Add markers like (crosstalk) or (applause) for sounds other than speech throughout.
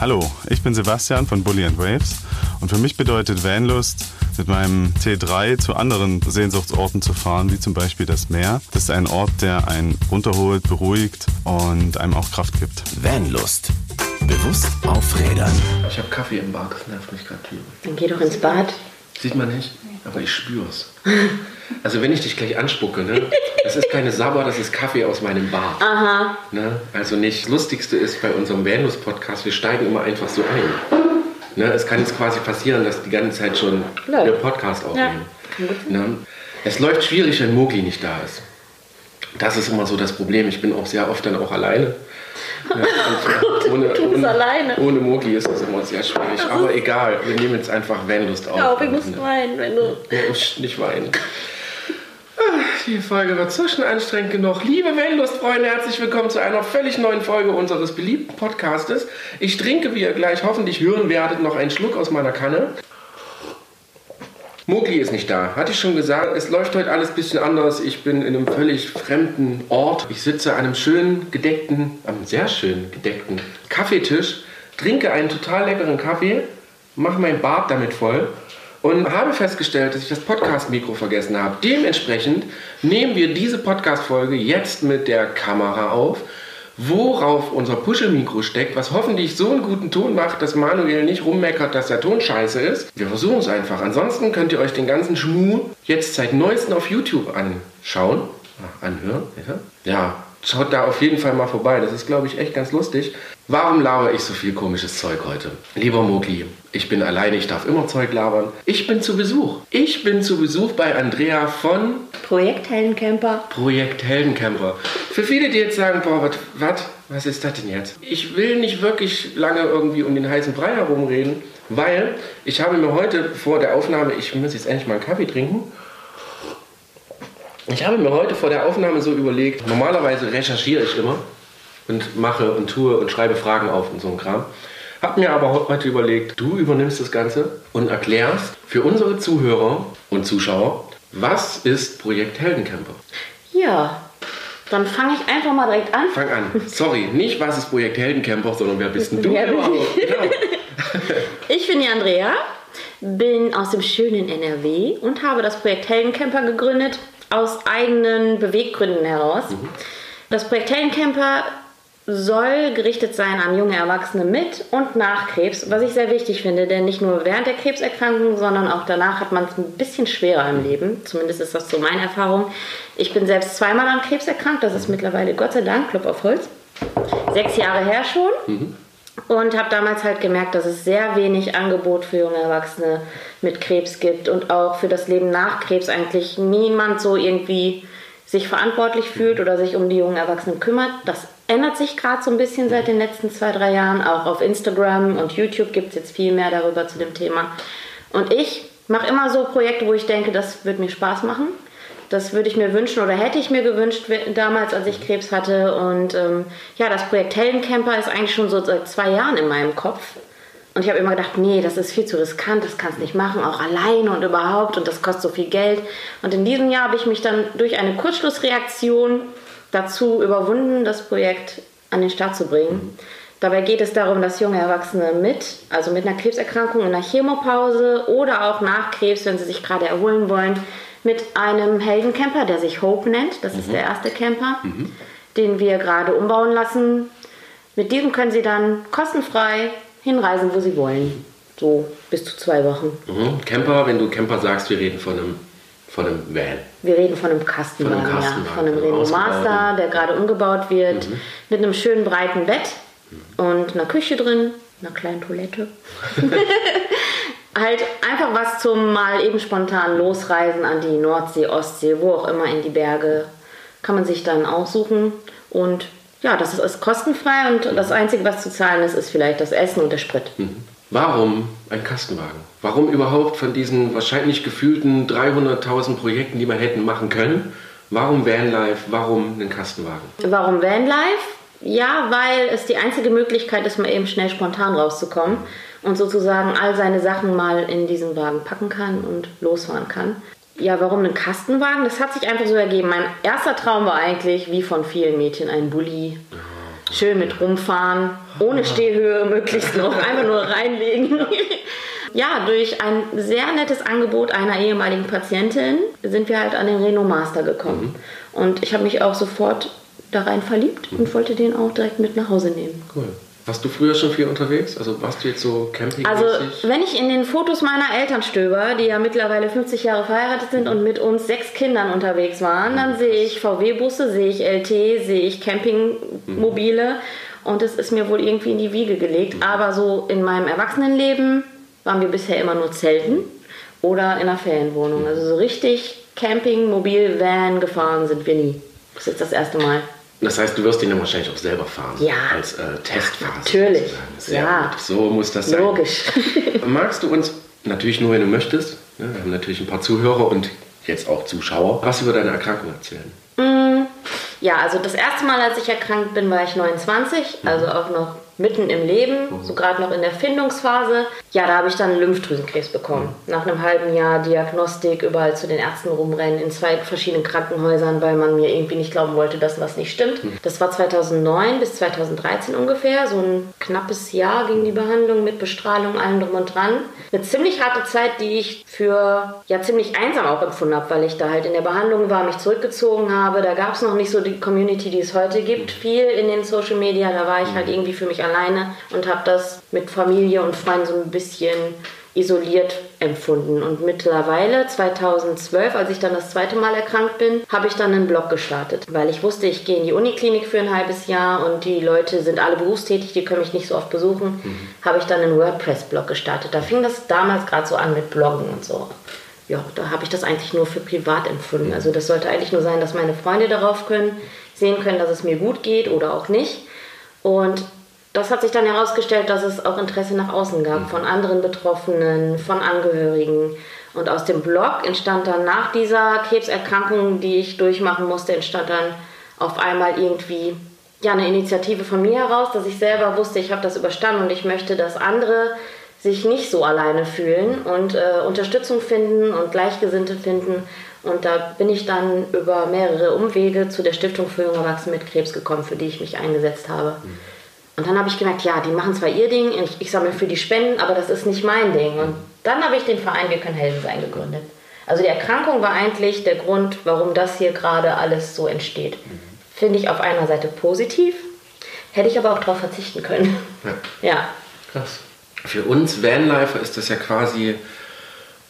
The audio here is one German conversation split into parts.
Hallo, ich bin Sebastian von Bully and Waves und für mich bedeutet Vanlust, mit meinem T3 zu anderen Sehnsuchtsorten zu fahren, wie zum Beispiel das Meer. Das ist ein Ort, der einen runterholt, beruhigt und einem auch Kraft gibt. Vanlust. Bewusst auf Rädern. Ich habe Kaffee im Bad, das nervt mich gerade. Dann geh doch ins Bad. Sieht man nicht, aber ich spür's. Also wenn ich dich gleich anspucke, ne? Das ist keine Sabber, das ist Kaffee aus meinem Bad. Aha. Ne? Also nicht. Das Lustigste ist bei unserem Vanus-Podcast, wir steigen immer einfach so ein. Ne? Es kann jetzt quasi passieren, dass die ganze Zeit schon Läuft. der Podcast aufnehmen. Ne? Es läuft schwierig, wenn Mogli nicht da ist. Das ist immer so das Problem. Ich bin auch sehr oft dann auch alleine. Und (laughs) ohne, du bist ohne, alleine. Ohne Mogli ist das immer sehr schwierig. Aber egal, wir nehmen jetzt einfach Vanlust auf. Glaub, ich muss Ne? weinen, wenn du. Ja, nicht weinen. (laughs) Die Folge wird so schon anstrengend genug. Liebe Vanlust-Freunde, herzlich willkommen zu einer völlig neuen Folge unseres beliebten Podcastes. Ich trinke, wie ihr gleich hoffentlich hören werdet, noch einen Schluck aus meiner Kanne. Mogli ist nicht da. Hatte ich schon gesagt, es läuft heute alles ein bisschen anders. Ich bin in einem völlig fremden Ort. Ich sitze an einem schönen gedeckten, einem sehr schön gedeckten Kaffeetisch, trinke einen total leckeren Kaffee, mache mein Bart damit voll und habe festgestellt, dass ich das Podcast-Mikro vergessen habe. Dementsprechend nehmen wir diese Podcast-Folge jetzt mit der Kamera auf, worauf unser Puschelmikro steckt, was hoffentlich so einen guten Ton macht, dass Manuel nicht rummeckert, dass der Ton scheiße ist. Wir versuchen es einfach. Ansonsten könnt ihr euch den ganzen Schmuh jetzt seit neuestem auf YouTube anschauen. Anhören, bitte. Ja, schaut da auf jeden Fall mal vorbei. Das ist, glaube ich, echt ganz lustig. Warum laber ich so viel komisches Zeug heute? Lieber Mogli, ich bin alleine, ich darf immer Zeug labern. Ich bin zu Besuch. Ich bin zu Besuch bei Andrea von Projekt Heldencamper. Projekt Heldencamper. Für viele, die jetzt sagen, boah, was, was ist das denn jetzt? Ich will nicht wirklich lange irgendwie um den heißen Brei herumreden, weil ich habe mir heute vor der Aufnahme, ich muss jetzt endlich mal einen Kaffee trinken, ich habe mir heute vor der Aufnahme so überlegt, normalerweise recherchiere ich immer und mache und tue und schreibe Fragen auf und so ein Kram. Hab mir aber heute überlegt, du übernimmst das Ganze und erklärst für unsere Zuhörer und Zuschauer, was ist Projekt Heldencamper? Ja. Dann fange ich einfach mal direkt an. Fang an. Sorry, nicht was ist Projekt Heldencamper, sondern wer bist denn du? Wer bin überhaupt? Genau. (laughs) Ich bin die Andrea, bin aus dem schönen NRW und habe das Projekt Heldencamper gegründet, aus eigenen Beweggründen heraus. Das Projekt Heldencamper soll gerichtet sein an junge Erwachsene mit und nach Krebs, was ich sehr wichtig finde, denn nicht nur während der Krebserkrankung, sondern auch danach hat man es ein bisschen schwerer im Leben. Zumindest ist das so meine Erfahrung. Ich bin selbst zweimal an Krebs erkrankt, das ist mittlerweile Gott sei Dank, Klopf auf Holz. Sechs Jahre her schon. Und habe damals halt gemerkt, dass es sehr wenig Angebot für junge Erwachsene mit Krebs gibt und auch für das Leben nach Krebs eigentlich niemand so irgendwie sich verantwortlich fühlt oder sich um die jungen Erwachsenen kümmert. Das ändert sich gerade so ein bisschen seit den letzten zwei, drei Jahren. Auch auf Instagram und YouTube gibt es jetzt viel mehr darüber zu dem Thema. Und ich mache immer so Projekte, wo ich denke, das wird mir Spaß machen. Das würde ich mir wünschen oder hätte ich mir gewünscht damals, als ich Krebs hatte. Und ähm, ja, das Projekt Heldencamper ist eigentlich schon so seit zwei Jahren in meinem Kopf. Und ich habe immer gedacht, nee, das ist viel zu riskant, das kannst du nicht machen, auch alleine und überhaupt und das kostet so viel Geld. Und in diesem Jahr habe ich mich dann durch eine Kurzschlussreaktion dazu überwunden, das Projekt an den Start zu bringen. Dabei geht es darum, dass junge Erwachsene mit, also mit einer Krebserkrankung in einer Chemopause oder auch nach Krebs, wenn sie sich gerade erholen wollen, mit einem Heldencamper, der sich Hope nennt, das ist der erste Camper, den wir gerade umbauen lassen. Mit diesem können sie dann kostenfrei hinreisen, wo sie wollen. So bis zu zwei Wochen. Mhm. Camper, wenn du Camper sagst, wir reden von einem, von einem Van. Wir reden von einem Kastenwagen, Von einem ja. Kastenwagen, Von einem von einem Renault. Master, der gerade umgebaut wird. Mit einem schönen breiten Bett und einer Küche drin, einer kleinen Toilette. (laughs) halt einfach was zum mal eben spontan losreisen an die Nordsee, Ostsee, wo auch immer in die Berge. Kann man sich dann aussuchen. Und ja, das ist, ist kostenfrei und das Einzige, was zu zahlen ist, ist vielleicht das Essen und der Sprit. Warum ein Kastenwagen? Warum überhaupt von diesen wahrscheinlich gefühlten 300.000 Projekten, die man hätten machen können? Warum Vanlife? Warum einen Kastenwagen? Warum Vanlife? Ja, weil es die einzige Möglichkeit ist, mal eben schnell spontan rauszukommen und sozusagen all seine Sachen mal in diesen Wagen packen kann und losfahren kann. Ja, warum einen Kastenwagen? Das hat sich einfach so ergeben. Mein erster Traum war eigentlich, wie von vielen Mädchen, ein Bulli. Schön mit rumfahren, ohne Stehhöhe möglichst noch, (laughs) einfach nur reinlegen. (laughs) Ja, durch ein sehr nettes Angebot einer ehemaligen Patientin sind wir halt an den Renault Master gekommen. Mhm. Und ich habe mich auch sofort da rein verliebt mhm. und wollte den auch direkt mit nach Hause nehmen. Cool. Warst du früher schon viel unterwegs? Also warst du jetzt so camping Also wenn ich in den Fotos meiner Eltern stöber, die ja mittlerweile 50 Jahre verheiratet sind und mit uns sechs Kindern unterwegs waren, dann sehe ich VW-Busse, sehe ich LT, sehe ich Campingmobile mhm. und es ist mir wohl irgendwie in die Wiege gelegt. Mhm. Aber so in meinem Erwachsenenleben waren wir bisher immer nur Zelten oder in einer Ferienwohnung. Also so richtig Camping, Mobil, Van gefahren sind wir nie. Das ist jetzt das erste Mal. Das heißt, du wirst ihn dann wahrscheinlich auch selber fahren. Ja. Als äh, Testphase. Natürlich. ja. Gut. So muss das sein. Logisch. (laughs) Magst du uns, natürlich nur wenn du möchtest, ne, wir haben natürlich ein paar Zuhörer und jetzt auch Zuschauer, was über deine Erkrankung erzählen? Mm, ja, also das erste Mal, als ich erkrankt bin, war ich 29, also auch noch mitten im Leben, so gerade noch in der Findungsphase. Ja, da habe ich dann Lymphdrüsenkrebs bekommen. Nach einem halben Jahr Diagnostik, überall zu den Ärzten rumrennen, in zwei verschiedenen Krankenhäusern, weil man mir irgendwie nicht glauben wollte, dass was nicht stimmt. Das war 2009 bis 2013 ungefähr. So ein knappes Jahr ging die Behandlung mit Bestrahlung, allem drum und dran. Eine ziemlich harte Zeit, die ich für ja ziemlich einsam auch empfunden habe, weil ich da halt in der Behandlung war, mich zurückgezogen habe. Da gab es noch nicht so die Community, die es heute gibt, viel in den Social Media. Da war ich halt irgendwie für mich alleine und habe das mit Familie und Freunden so ein bisschen isoliert empfunden. Und mittlerweile, 2012, als ich dann das zweite Mal erkrankt bin, habe ich dann einen Blog gestartet, weil ich wusste, ich gehe in die Uniklinik für ein halbes Jahr und die Leute sind alle berufstätig, die können mich nicht so oft besuchen, mhm. habe ich dann einen WordPress-Blog gestartet. Da fing das damals gerade so an mit Bloggen und so. Ja, da habe ich das eigentlich nur für privat empfunden. Also das sollte eigentlich nur sein, dass meine Freunde darauf können, sehen können, dass es mir gut geht oder auch nicht. Und das hat sich dann herausgestellt, dass es auch Interesse nach außen gab mhm. von anderen Betroffenen, von Angehörigen. Und aus dem Blog entstand dann nach dieser Krebserkrankung, die ich durchmachen musste, entstand dann auf einmal irgendwie ja, eine Initiative von mir heraus, dass ich selber wusste, ich habe das überstanden und ich möchte, dass andere sich nicht so alleine fühlen und äh, Unterstützung finden und Gleichgesinnte finden. Und da bin ich dann über mehrere Umwege zu der Stiftung für junge Erwachsene mit Krebs gekommen, für die ich mich eingesetzt habe. Mhm. Und dann habe ich gemerkt, ja, die machen zwar ihr Ding, ich, ich sammle für die Spenden, aber das ist nicht mein Ding. Und dann habe ich den Verein Wir können helfen sein gegründet. Also die Erkrankung war eigentlich der Grund, warum das hier gerade alles so entsteht. Finde ich auf einer Seite positiv, hätte ich aber auch darauf verzichten können. Ja. ja. Krass. Für uns Vanlifer ist das ja quasi,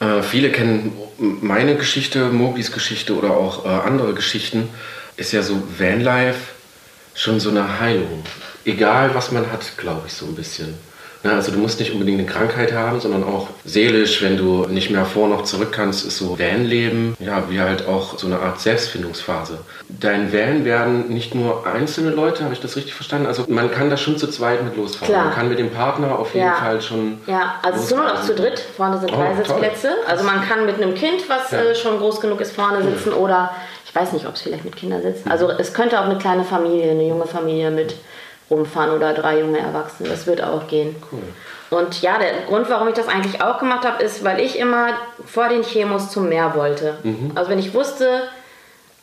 äh, viele kennen meine Geschichte, Mogis Geschichte oder auch äh, andere Geschichten, ist ja so Vanlife schon so eine Heilung egal was man hat, glaube ich, so ein bisschen. Ja, also du musst nicht unbedingt eine Krankheit haben, sondern auch seelisch, wenn du nicht mehr vor noch zurück kannst, ist so Van-Leben, ja, wie halt auch so eine Art Selbstfindungsphase. Dein Van werden nicht nur einzelne Leute, habe ich das richtig verstanden? Also man kann da schon zu zweit mit losfahren. Klar. Man kann mit dem Partner auf jeden ja. Fall schon. Ja, also es ist nur noch zu dritt. Vorne sind oh, drei Sitzplätze. Also man kann mit einem Kind, was ja. äh, schon groß genug ist, vorne sitzen oder ich weiß nicht, ob es vielleicht mit Kindern sitzt. Also es könnte auch eine kleine Familie, eine junge Familie mit rumfahren oder drei junge Erwachsene. Das wird auch gehen. Cool. Und ja, der Grund, warum ich das eigentlich auch gemacht habe, ist, weil ich immer vor den Chemos zum Meer wollte. Mhm. Also wenn ich wusste,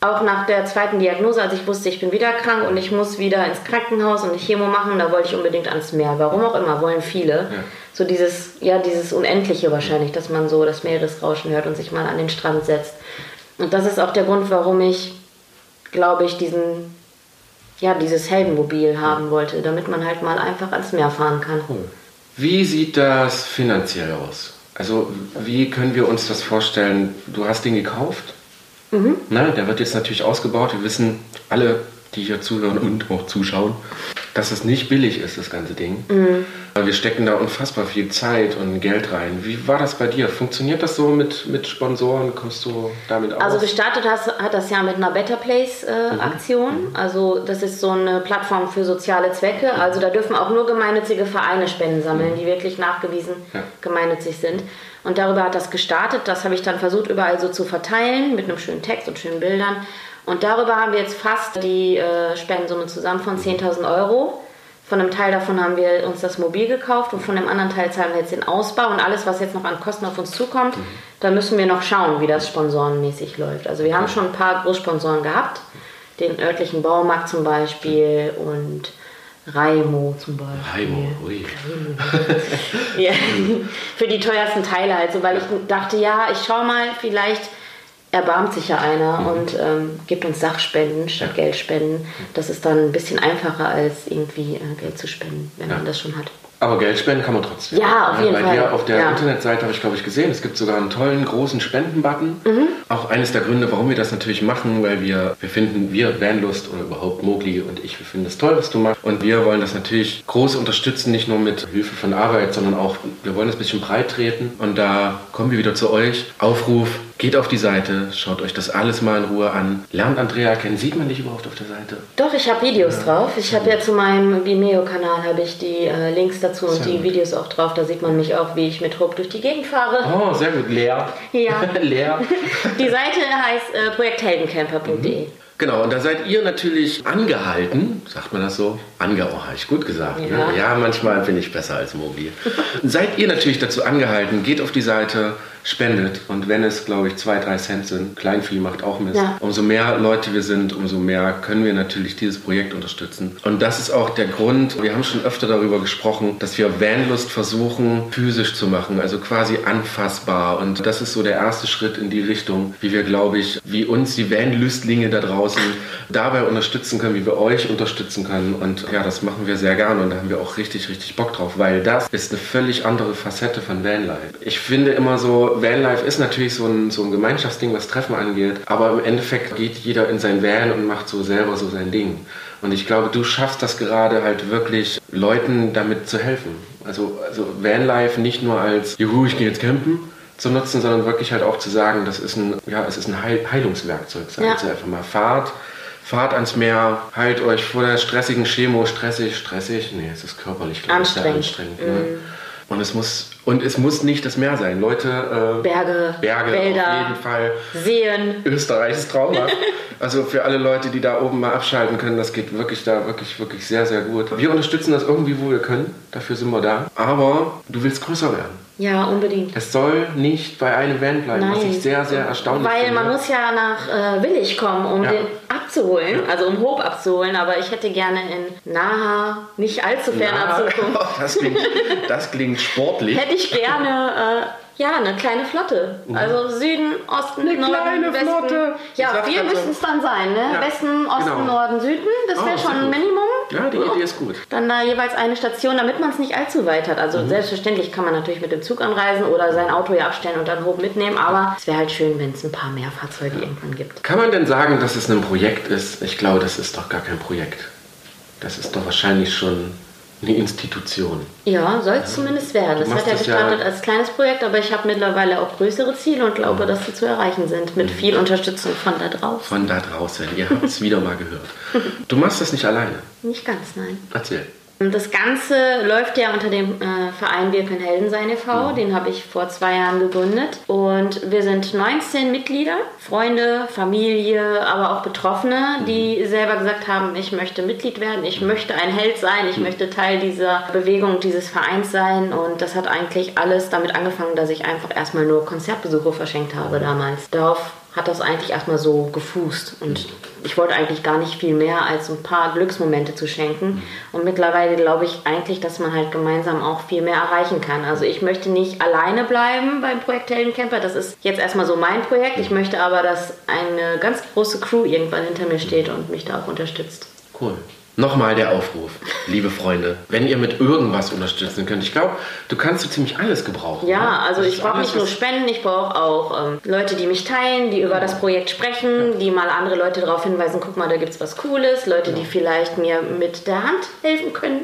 auch nach der zweiten Diagnose, als ich wusste, ich bin wieder krank und ich muss wieder ins Krankenhaus und eine Chemo machen, da wollte ich unbedingt ans Meer. Warum auch immer, wollen viele. Ja. So dieses, ja, dieses Unendliche wahrscheinlich, dass man so das Meeresrauschen hört und sich mal an den Strand setzt. Und das ist auch der Grund, warum ich, glaube ich, diesen ja, dieses Heldenmobil haben wollte, damit man halt mal einfach ans Meer fahren kann. Wie sieht das finanziell aus? Also wie können wir uns das vorstellen? Du hast den gekauft, mhm. Na, der wird jetzt natürlich ausgebaut. Wir wissen alle, die hier zuhören und auch zuschauen, dass es nicht billig ist, das ganze Ding. Mhm. Wir stecken da unfassbar viel Zeit und Geld rein. Wie war das bei dir? Funktioniert das so mit, mit Sponsoren? Kommst du damit aus? Also gestartet hast, hat das ja mit einer Better Place äh, mhm. Aktion. Mhm. Also das ist so eine Plattform für soziale Zwecke. Also da dürfen auch nur gemeinnützige Vereine Spenden sammeln, mhm. die wirklich nachgewiesen ja. gemeinnützig sind. Und darüber hat das gestartet. Das habe ich dann versucht überall so zu verteilen mit einem schönen Text und schönen Bildern. Und darüber haben wir jetzt fast die äh, Spendensumme zusammen von 10.000 Euro. Von einem Teil davon haben wir uns das Mobil gekauft und von dem anderen Teil zahlen wir jetzt den Ausbau und alles, was jetzt noch an Kosten auf uns zukommt, mhm. da müssen wir noch schauen, wie das sponsorenmäßig läuft. Also wir haben schon ein paar Großsponsoren gehabt, den örtlichen Baumarkt zum Beispiel und Raimo zum Beispiel. Raimo, ui. (laughs) Ja, für die teuersten Teile halt so, weil ich dachte, ja, ich schau mal, vielleicht erbarmt sich ja einer Mhm. und ähm, gibt uns Sachspenden statt Geldspenden. Das ist dann ein bisschen einfacher als irgendwie äh, Geld zu spenden, wenn man das schon hat. Aber Geld spenden kann man trotzdem. Ja, auf jeden bei Fall. dir auf der Ja. Internetseite habe ich, glaube ich, gesehen, es gibt sogar einen tollen großen Spendenbutton. Mhm. Auch eines der Gründe, warum wir das natürlich machen, weil wir, wir finden, wir, Vanlust oder überhaupt Mogli und ich, wir finden das toll, was du machst. Und wir wollen das natürlich groß unterstützen, nicht nur mit Hilfe von Arbeit, sondern auch, wir wollen das ein bisschen breit treten. Und da kommen wir wieder zu euch. Aufruf, geht auf die Seite, schaut euch das alles mal in Ruhe an. Lernt Andrea kennen. Sieht man dich überhaupt auf der Seite? Doch, ich habe Videos drauf. Ich habe ja zu meinem Vimeo-Kanal habe ich die äh, Links dazu und Sehr die gut. Videos auch drauf. Da sieht man mich auch, wie ich mit Hope durch die Gegend fahre. Oh, sehr gut. Leer. Ja. (laughs) Leer. (laughs) Die Seite heißt äh, projektheldencamper.de. Genau, und da seid ihr natürlich angehalten, sagt man das so? Ange oh, habe ich gut gesagt. Ja. Ne? ja manchmal bin ich besser als Mogli. (laughs) seid ihr natürlich dazu angehalten, geht auf die Seite, spendet. Und wenn es, glaube ich, zwei, drei Cent sind, Kleinvieh macht auch Mist. Ja. Umso mehr Leute wir sind, umso mehr können wir natürlich dieses Projekt unterstützen. Und das ist auch der Grund, wir haben schon öfter darüber gesprochen, dass wir Vanlust versuchen, physisch zu machen, also quasi anfassbar. Und das ist so der erste Schritt in die Richtung, wie wir, glaube ich, wie uns die Vanlüstlinge da draußen dabei unterstützen können, wie wir euch unterstützen können. Und ja, das machen wir sehr gerne und da haben wir auch richtig, richtig Bock drauf, weil das ist eine völlig andere Facette von Vanlife. Ich finde immer so, Vanlife ist natürlich so ein, so ein Gemeinschaftsding, was Treffen angeht, aber im Endeffekt geht jeder in sein Van und macht so selber so sein Ding. Und ich glaube, du schaffst das gerade halt wirklich, Leuten damit zu helfen. Also, also Vanlife nicht nur als, juhu, ich gehe jetzt campen, zu nutzen, sondern wirklich halt auch zu sagen, das ist ein, ja, es ist ein Heil Heilungswerkzeug. Sagen Ja. Sie einfach mal, fahrt, fahrt ans Meer, heilt euch vor der stressigen Chemo, stressig, stressig, nee, es ist körperlich glaub ich, sehr Anstrengend. anstrengend. Ne? Und es muss und es muss nicht das Meer sein. Leute, äh, Berge, Berge Wälder. auf jeden Fall. Seen. Österreich ist traumhaft. (laughs) Also für alle Leute, die da oben mal abschalten können, das geht wirklich da wirklich, wirklich sehr, sehr gut. Wir unterstützen das irgendwie, wo wir können. Dafür sind wir da. Aber du willst größer werden. Ja, unbedingt. Es soll nicht bei einem Van bleiben, was ich sehr, sehr erstaunlich Weil finde. man muss ja nach äh, Willig kommen, um Ja. den abzuholen, also um Hope abzuholen. Aber ich hätte gerne in naher, nicht allzu ferner Ah, Zukunft, das, klingt, das klingt sportlich. hätte ich gerne äh, ja, eine kleine Flotte. Also Süden, Osten, Eine Norden, kleine Westen. Flotte. Ja, wir müssen es dann sein, ne? Ja, Westen, Osten, genau. Norden, Süden. Das wäre Oh, schon sehr ein. Minimum. Ja, die Idee ist gut. Dann da jeweils eine Station, damit man es nicht allzu weit hat. Mhm. Also selbstverständlich kann man natürlich mit dem Zug anreisen oder sein Auto ja abstellen und dann hoch mitnehmen, aber es wäre halt schön, wenn es ein paar mehr Fahrzeuge irgendwann gibt. Kann man denn sagen, dass es ein Projekt ist? Ich glaube, das ist doch gar kein Projekt. Das ist doch wahrscheinlich schon eine Institution. Ja, soll es zumindest werden. Das hat ja das ja- gestartet als kleines Projekt, aber ich habe mittlerweile auch größere Ziele und glaube, Mhm. dass sie zu erreichen sind mit viel Unterstützung von da draußen. Von da draußen. Ihr habt es (laughs) wieder mal gehört. Du machst das nicht alleine. Nicht ganz, nein. Erzähl. Und Das Ganze läuft ja unter dem äh, Verein Wir können Helden sein e.V. Den habe ich vor zwei Jahren gegründet. Und wir sind 19 Mitglieder, Freunde, Familie, aber auch Betroffene, die selber gesagt haben, ich möchte Mitglied werden, ich möchte ein Held sein, ich möchte Teil dieser Bewegung, dieses Vereins sein. Und das hat eigentlich alles damit angefangen, dass ich einfach erstmal nur Konzertbesuche verschenkt habe damals. Darauf hat das eigentlich erstmal so gefußt. Und ich wollte eigentlich gar nicht viel mehr als ein paar Glücksmomente zu schenken. Und mittlerweile glaube ich eigentlich, dass man halt gemeinsam auch viel mehr erreichen kann. Also ich möchte nicht alleine bleiben beim Projekt Heldencamper. Das ist jetzt erstmal so mein Projekt. Ich möchte aber, dass eine ganz große Crew irgendwann hinter mir steht und mich da auch unterstützt. Cool. Nochmal der Aufruf, liebe Freunde, wenn ihr mit irgendwas unterstützen könnt. Ich glaube, du kannst so ziemlich alles gebrauchen. Ja, ne? also Das ich brauche nicht nur Spenden, ich brauche auch ähm, Leute, die mich teilen, die über das Projekt sprechen, die mal andere Leute darauf hinweisen, guck mal, da gibt's was Cooles, Leute, die vielleicht mir mit der Hand helfen können,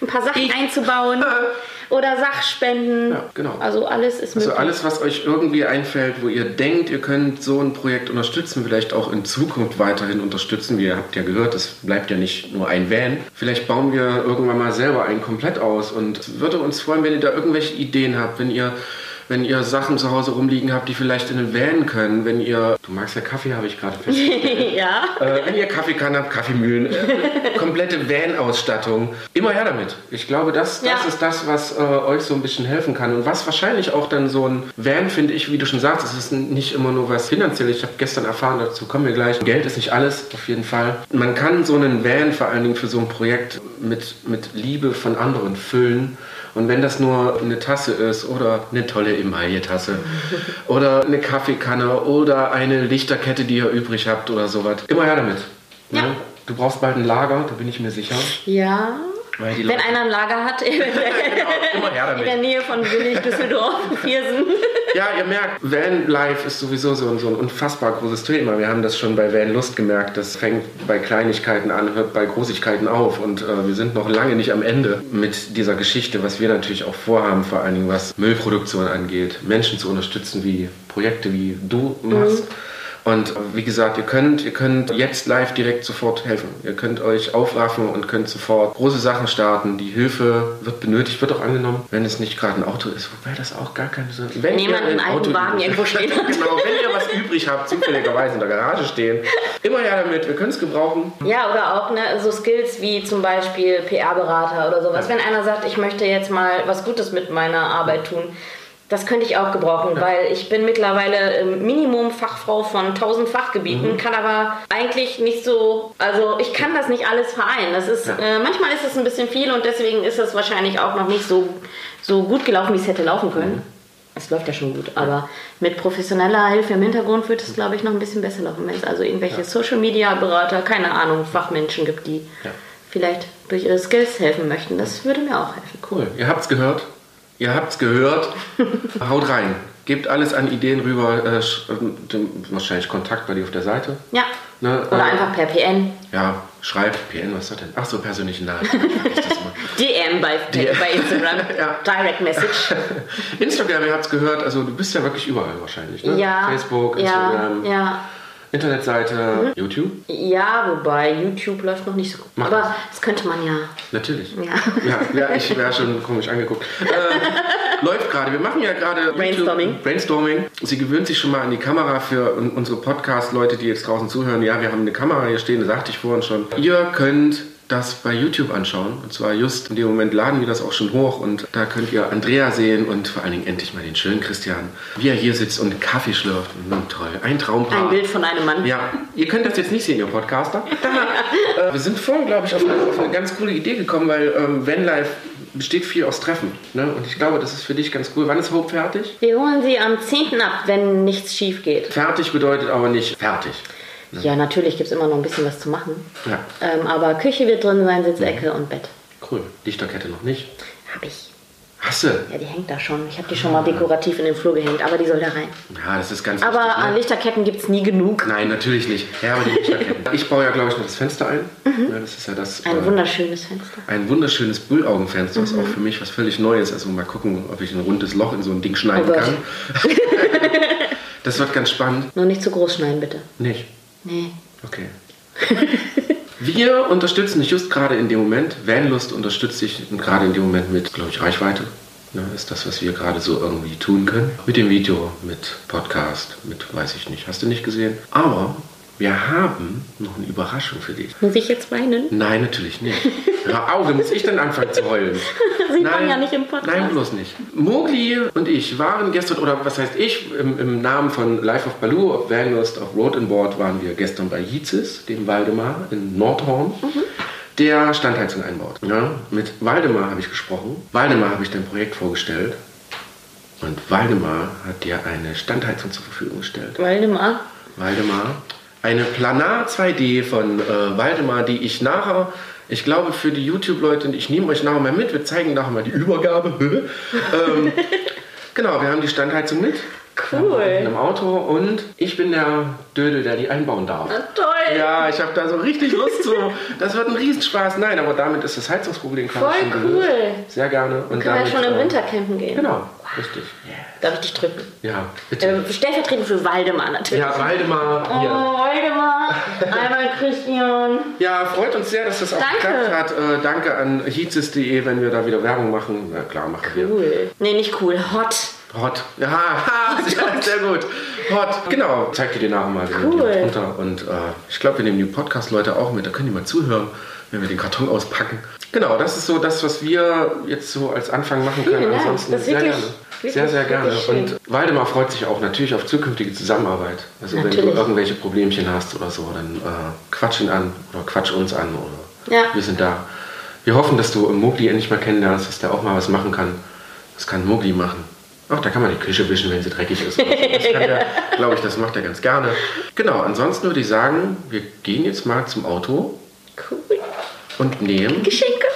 ein paar Sachen einzubauen (laughs) oder Sachspenden. Ja, genau. Also alles ist Also möglich. alles, was euch irgendwie einfällt, wo ihr denkt, ihr könnt so ein Projekt unterstützen, vielleicht auch in Zukunft weiterhin unterstützen. Wie ihr habt ja gehört, es bleibt ja nicht nur ein Van. Vielleicht bauen wir irgendwann mal selber einen komplett aus und es würde uns freuen, wenn ihr da irgendwelche Ideen habt, wenn ihr wenn ihr Sachen zu Hause rumliegen habt, die vielleicht in den Van können, wenn ihr, du magst ja Kaffee, habe ich gerade festgestellt. (laughs) ja. Äh, wenn ihr Kaffeekannen habt, Kaffeemühlen, äh, (laughs) komplette Van-Ausstattung, immer her damit. Ich glaube, das, das Ja. ist das, was äh, euch so ein bisschen helfen kann. Und was wahrscheinlich auch dann so ein Van, finde ich, wie du schon sagst, es ist nicht immer nur was finanzielles. Ich habe gestern erfahren, dazu kommen wir gleich. Geld ist nicht alles, auf jeden Fall. Man kann so einen Van vor allen Dingen für so ein Projekt mit, mit Liebe von anderen füllen. Und wenn das nur eine Tasse ist oder eine tolle Emaille-Tasse (laughs) oder eine Kaffeekanne oder eine Lichterkette, die ihr übrig habt oder sowas, immer her damit. Ja. Ne? Du brauchst bald ein Lager, da bin ich mir sicher. Ja. Wenn Leute- einer ein Lager hat, (laughs) Genau, in der. Nähe von Willig, Düsseldorf, (laughs) Viersen. Ja, ihr merkt, Van Life ist sowieso so ein, so ein unfassbar großes Thema. Wir haben das schon bei Van Lust gemerkt. Das fängt bei Kleinigkeiten an, hört bei Großigkeiten auf. Und äh, wir sind noch lange nicht am Ende mit dieser Geschichte, was wir natürlich auch vorhaben, vor allen Dingen was Müllproduktion angeht, Menschen zu unterstützen, wie Projekte wie du machst. Und wie gesagt, ihr könnt, ihr könnt jetzt live direkt sofort helfen. Ihr könnt euch aufraffen und könnt sofort große Sachen starten. Die Hilfe wird benötigt, wird auch angenommen, wenn es nicht gerade ein Auto ist, wobei das auch gar keine so. Wenn Jemand einen ein alten Auto Wagen irgendwo stehen hat. (laughs) genau, wenn ihr was übrig habt, zufälligerweise in der Garage stehen, immer her damit, wir können es gebrauchen. Ja, oder auch ne, so Skills wie zum Beispiel PR-Berater oder sowas. Wenn einer sagt, ich möchte jetzt mal was Gutes mit meiner Arbeit tun, das könnte ich auch gebrauchen, weil ich bin mittlerweile im Minimum Fachfrau von 1000 Fachgebieten, kann aber eigentlich nicht so, also ich kann das nicht alles vereinen. Das ist, Ja. äh, manchmal ist es ein bisschen viel und deswegen ist es wahrscheinlich auch noch nicht so, so gut gelaufen, wie es hätte laufen können. Es läuft ja schon gut, aber mit professioneller Hilfe im Hintergrund wird es, glaube ich, noch ein bisschen besser laufen, wenn es also irgendwelche Social-Media-Berater, keine Ahnung, Fachmenschen gibt, die Ja. vielleicht durch ihre Skills helfen möchten. Das würde mir auch helfen. Cool, ihr habt's gehört. Ihr habt's gehört. Haut rein. Gebt alles an Ideen rüber. Äh, dem- wahrscheinlich Kontakt bei dir auf der Seite. Ja. Ne, Oder äh, einfach per PN. Ja, schreibt PN, was ist das denn? Ach so, persönliche Nachricht. DM (laughs) bei, bei Instagram. (laughs) Ja. Direct Message. Instagram, ihr habt's gehört. Also du bist ja wirklich überall wahrscheinlich. Ne? Ja. Facebook, ja, Instagram, Ja. Mhm. Internetseite, YouTube. Ja, wobei YouTube läuft noch nicht so gut. Mach Aber das. das könnte man ja. Natürlich. Ja. Ja, ja ich wäre schon komisch angeguckt. Äh, läuft gerade. Wir machen ja gerade Brainstorming. YouTube- Brainstorming. Sie gewöhnt sich schon mal an die Kamera für un- unsere Podcast-Leute, die jetzt draußen zuhören. Ja, wir haben eine Kamera hier stehen, das sagte ich vorhin schon. Ihr könnt das bei YouTube anschauen. Und zwar just in dem Moment laden wir das auch schon hoch. Und da könnt ihr Andrea sehen und vor allen Dingen endlich mal den schönen Christian, wie er hier sitzt und Kaffee schlürft. Und toll. Ein Traumpaar. Ein Bild von einem Mann. Ja, ihr könnt das jetzt nicht sehen, ihr Podcaster. (laughs) äh, wir sind vorhin, glaube ich, auf eine, auf eine ganz coole Idee gekommen, weil ähm, Vanlife besteht viel aus Treffen. Ne? Und ich glaube, das ist für dich ganz cool. Wann ist Hope fertig? Wir holen sie am 10. ab, wenn nichts schief geht. Fertig bedeutet aber nicht fertig. Ja, natürlich gibt es immer noch ein bisschen was zu machen. Ja, Ähm, aber Küche wird drin sein, Sitzecke und Bett. cool. Lichterkette noch nicht. Hab ich. Hast du? Ja, die hängt da schon. Ich habe die schon mal dekorativ in den Flur gehängt, aber die soll da rein. Ja, das ist ganz Aber wichtig. an Ne? Lichterketten gibt es nie genug. Nein, natürlich nicht. Ja, aber die Lichterketten. (laughs) Ich baue ja, glaube ich, noch das Fenster ein. Ja, das ist ja das. Ein äh, wunderschönes Fenster. ein wunderschönes Bullaugenfenster Mhm. ist auch für mich was völlig Neues. Also mal gucken, ob ich ein rundes Loch in so ein Ding schneiden Oh kann. (laughs) das wird ganz spannend. Nur nicht zu groß schneiden, bitte. Nicht. Nee. Okay. (laughs) Wir unterstützen dich just gerade in dem Moment. Vanlust unterstützt dich gerade in dem Moment mit, glaube ich, Reichweite. Ne, ist das, was wir gerade so irgendwie tun können. Mit dem Video, mit Podcast, mit weiß ich nicht. Hast du nicht gesehen? Aber wir haben noch eine Überraschung für dich. Muss ich jetzt weinen? Nein, natürlich nicht. Hör auf, da muss ich dann anfangen zu heulen. (laughs) Sieht man ja nicht im Podcast. Nein, bloß nicht. Mogli und ich waren gestern, oder was heißt ich, im, im Namen von Life of Baloo, auf Vanlust, auf Road and Board, waren wir gestern bei Jizis, dem Waldemar in Nordhorn, der Standheizung einbaut. Ja, mit Waldemar habe ich gesprochen. Waldemar habe ich dein Projekt vorgestellt. Und Waldemar hat dir eine Standheizung zur Verfügung gestellt. Waldemar. Waldemar. Eine Planar 2D von äh, Waldemar, die ich nachher, ich glaube für die YouTube-Leute, ich nehme euch nachher mal mit, wir zeigen nachher mal die Übergabe. (laughs) ähm, genau, wir haben die Standheizung mit. Cool. In einem Auto und ich bin der Dödel, der die einbauen darf. Na, toll. Ja, ich habe da so richtig Lust zu. Das wird ein Riesenspaß. Nein, aber damit ist das Heizungsproblem quasi Voll schon gelöst. cool. Sehr gerne. Und wir damit, schon im äh, Winter campen gehen. Genau, richtig. Darf ich dich drücken? Ja, bitte. Äh, stellvertretend für Waldemar natürlich. Ja, Waldemar. Oh, Hier. Waldemar. Einmal Christian. Ja, freut uns sehr, dass das auch Danke. geklappt hat. Äh, danke an hizis.de, wenn wir da wieder Werbung machen. Na klar, machen wir. Cool. Nee, nicht cool. Hot. Hot. Ja, ha, sehr, (laughs) sehr gut. Hot. Genau. Zeig dir den nachher mal. Cool. runter. Und äh, ich glaube, wir nehmen die Podcast-Leute auch mit. Da können die mal zuhören, wenn wir den Karton auspacken. Genau, das ist so das, was wir jetzt so als Anfang machen können. Vielen Dank. Ansonsten Das sehr wirklich- gerne. wirklich, sehr, sehr gerne. Und Waldemar freut sich auch natürlich auf zukünftige Zusammenarbeit. Also wenn Natürlich. du irgendwelche Problemchen hast oder so, dann äh, quatsch ihn an oder quatsch uns an. Oder Ja. Wir sind da. Wir hoffen, dass du Mowgli endlich mal kennenlernst, dass der auch mal was machen kann. Das kann Mowgli machen. Ach, da kann man die Küche wischen, wenn sie dreckig ist. Das kann der, (laughs) glaube ich, das macht er ganz gerne. Genau, ansonsten würde ich sagen, wir gehen jetzt mal zum Auto Cool. Und nehmen Geschenke.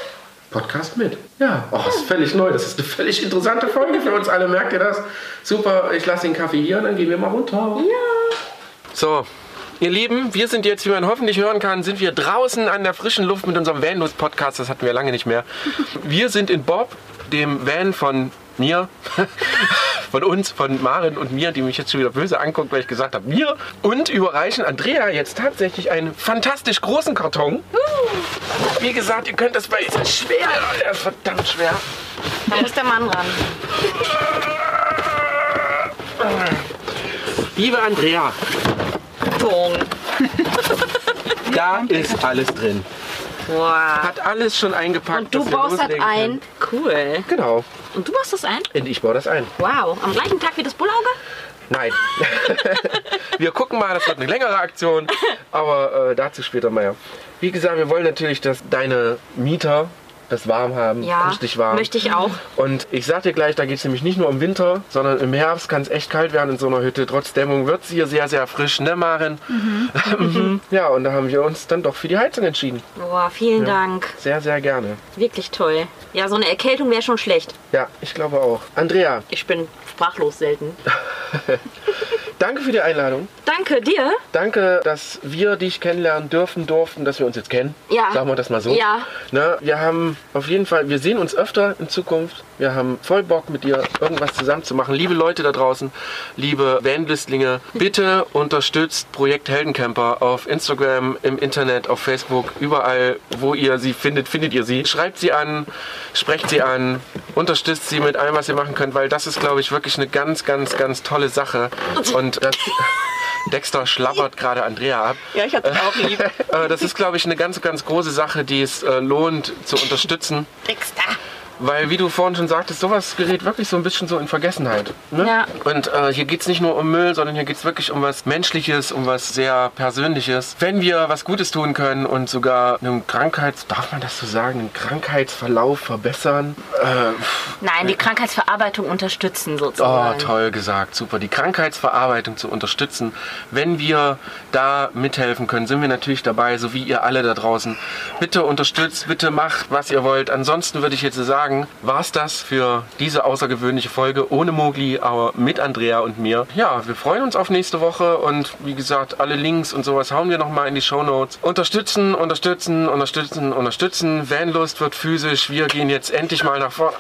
Podcast mit. Ja, oh, das ist völlig neu. Das ist eine völlig interessante Folge für uns alle. Merkt ihr das? Super, ich lasse den Kaffee hier und dann gehen wir mal runter. Ja. So, ihr Lieben, wir sind jetzt, wie man hoffentlich hören kann, sind wir draußen an der frischen Luft mit unserem Vanlos-Podcast. Das hatten wir lange nicht mehr. Wir sind in Bob, dem Van von mir, (laughs) von uns, von Maren und mir, die mich jetzt schon wieder böse anguckt, weil ich gesagt habe, mir. Und überreichen Andrea jetzt tatsächlich einen fantastisch großen Karton. Wie gesagt, ihr könnt das bei, ist das schwer, der ist verdammt schwer. Da muss der Mann ran. Liebe Andrea, (laughs) da ist alles drin. Wow. Hat alles schon eingepackt. Und du baust das loslegen ein. Cool. Genau. Und du baust das ein? Und ich baue das ein. Wow. Am gleichen Tag wie das Bullauge? Nein. (laughs) wir gucken mal, das wird eine längere Aktion, aber äh, dazu später mehr. Wie gesagt, wir wollen natürlich, dass deine Mieter das warm haben, Ja. richtig warm. Möchte ich auch. Und ich sag dir gleich, da geht es nämlich nicht nur im Winter, sondern im Herbst kann es echt kalt werden in so einer Hütte. Trotz Dämmung wird es hier sehr, sehr frisch, ne Maren? (laughs) Mhm. ja, und da haben wir uns dann doch für die Heizung entschieden. Boah, vielen Dank. Sehr, sehr gerne. Wirklich toll. Ja, so eine Erkältung wäre schon schlecht. Ja, ich glaube auch. Andrea, Ich bin sprachlos selten. (laughs) danke für die Einladung. Danke dir. Danke, dass wir dich kennenlernen dürfen, durften, dass wir uns jetzt kennen. Ja. Sagen wir das mal so. Ja. Ne, wir haben auf jeden Fall, wir sehen uns öfter in Zukunft. Wir haben voll Bock mit dir irgendwas zusammen zu machen. Liebe Leute da draußen, liebe Vanlistlinge, bitte unterstützt Projekt Heldencamper auf Instagram, im Internet, auf Facebook, überall, wo ihr sie findet, findet ihr sie. Schreibt sie an, sprecht sie an, unterstützt sie mit allem, was ihr machen könnt, weil das ist, glaube ich, wirklich eine ganz, ganz, ganz tolle Sache. Und das, Dexter schlabbert gerade Andrea ab. Ja, ich hab dich auch lieb. (laughs) Äh, Das ist, glaube ich, eine ganz, ganz große Sache, die es äh, lohnt zu unterstützen. Dexter. Weil, wie du vorhin schon sagtest, sowas gerät wirklich so ein bisschen so in Vergessenheit. Ne? Ja. Und äh, hier geht es nicht nur um Müll, sondern hier geht es wirklich um was Menschliches, um was sehr Persönliches. Wenn wir was Gutes tun können und sogar einen Krankheits... Darf man das so sagen? Einen Krankheitsverlauf verbessern? Äh, Nein, die Krankheitsverarbeitung unterstützen Oh, sozusagen. toll gesagt, super. Die Krankheitsverarbeitung zu unterstützen. Wenn wir da mithelfen können, sind wir natürlich dabei, so wie ihr alle da draußen. Bitte unterstützt, bitte macht, was ihr wollt. Ansonsten würde ich jetzt sagen, war es das für diese außergewöhnliche Folge ohne Mogli, aber mit Andrea und mir. Ja, wir freuen uns auf nächste Woche und wie gesagt, alle Links und sowas hauen wir nochmal in die Shownotes. Unterstützen, unterstützen, unterstützen, unterstützen. Vanlust wird physisch. Wir gehen jetzt endlich mal nach vorne.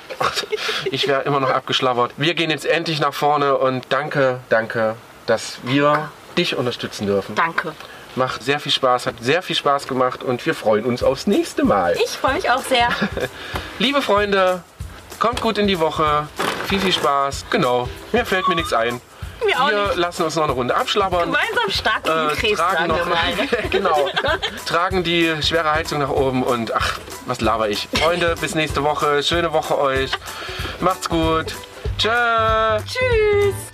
Ich wäre immer noch abgeschlabbert. Wir gehen jetzt endlich nach vorne und danke, danke, dass wir dich unterstützen dürfen. Danke. Macht sehr viel Spaß, hat sehr viel Spaß gemacht und wir freuen uns aufs nächste Mal. Ich freue mich auch sehr. (laughs) Liebe Freunde, kommt gut in die Woche. Viel, viel Spaß. Genau, mir fällt mir nichts ein. Mir Wir nicht. lassen uns noch eine Runde abschlabbern. Gemeinsam stark gegen Äh, Krebs, tragen sagen wir noch, mal. ne? (laughs) genau, tragen die schwere Heizung nach oben und ach, was laber ich. Freunde, bis nächste Woche. Schöne Woche euch. Macht's gut. Tschö. Tschüss.